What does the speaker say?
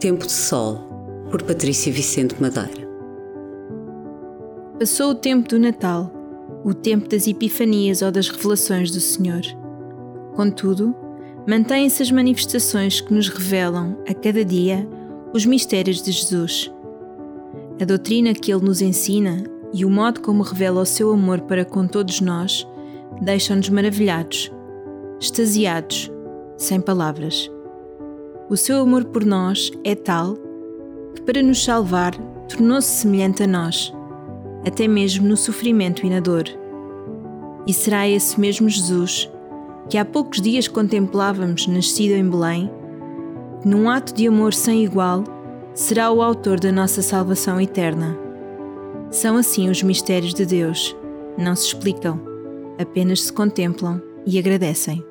Tempo de Sol, por Patrícia Vicente Madeira. Passou o tempo do Natal, o tempo das Epifanias ou das revelações do Senhor. Contudo, mantêm-se as manifestações que nos revelam, a cada dia, os mistérios de Jesus. A doutrina que ele nos ensina e o modo como revela o seu amor para com todos nós deixam-nos maravilhados, extasiados, sem palavras. O seu amor por nós é tal que, para nos salvar, tornou-se semelhante a nós, até mesmo no sofrimento e na dor. E será esse mesmo Jesus que há poucos dias contemplávamos nascido em Belém, que num ato de amor sem igual será o autor da nossa salvação eterna. São assim os mistérios de Deus, não se explicam, apenas se contemplam e agradecem.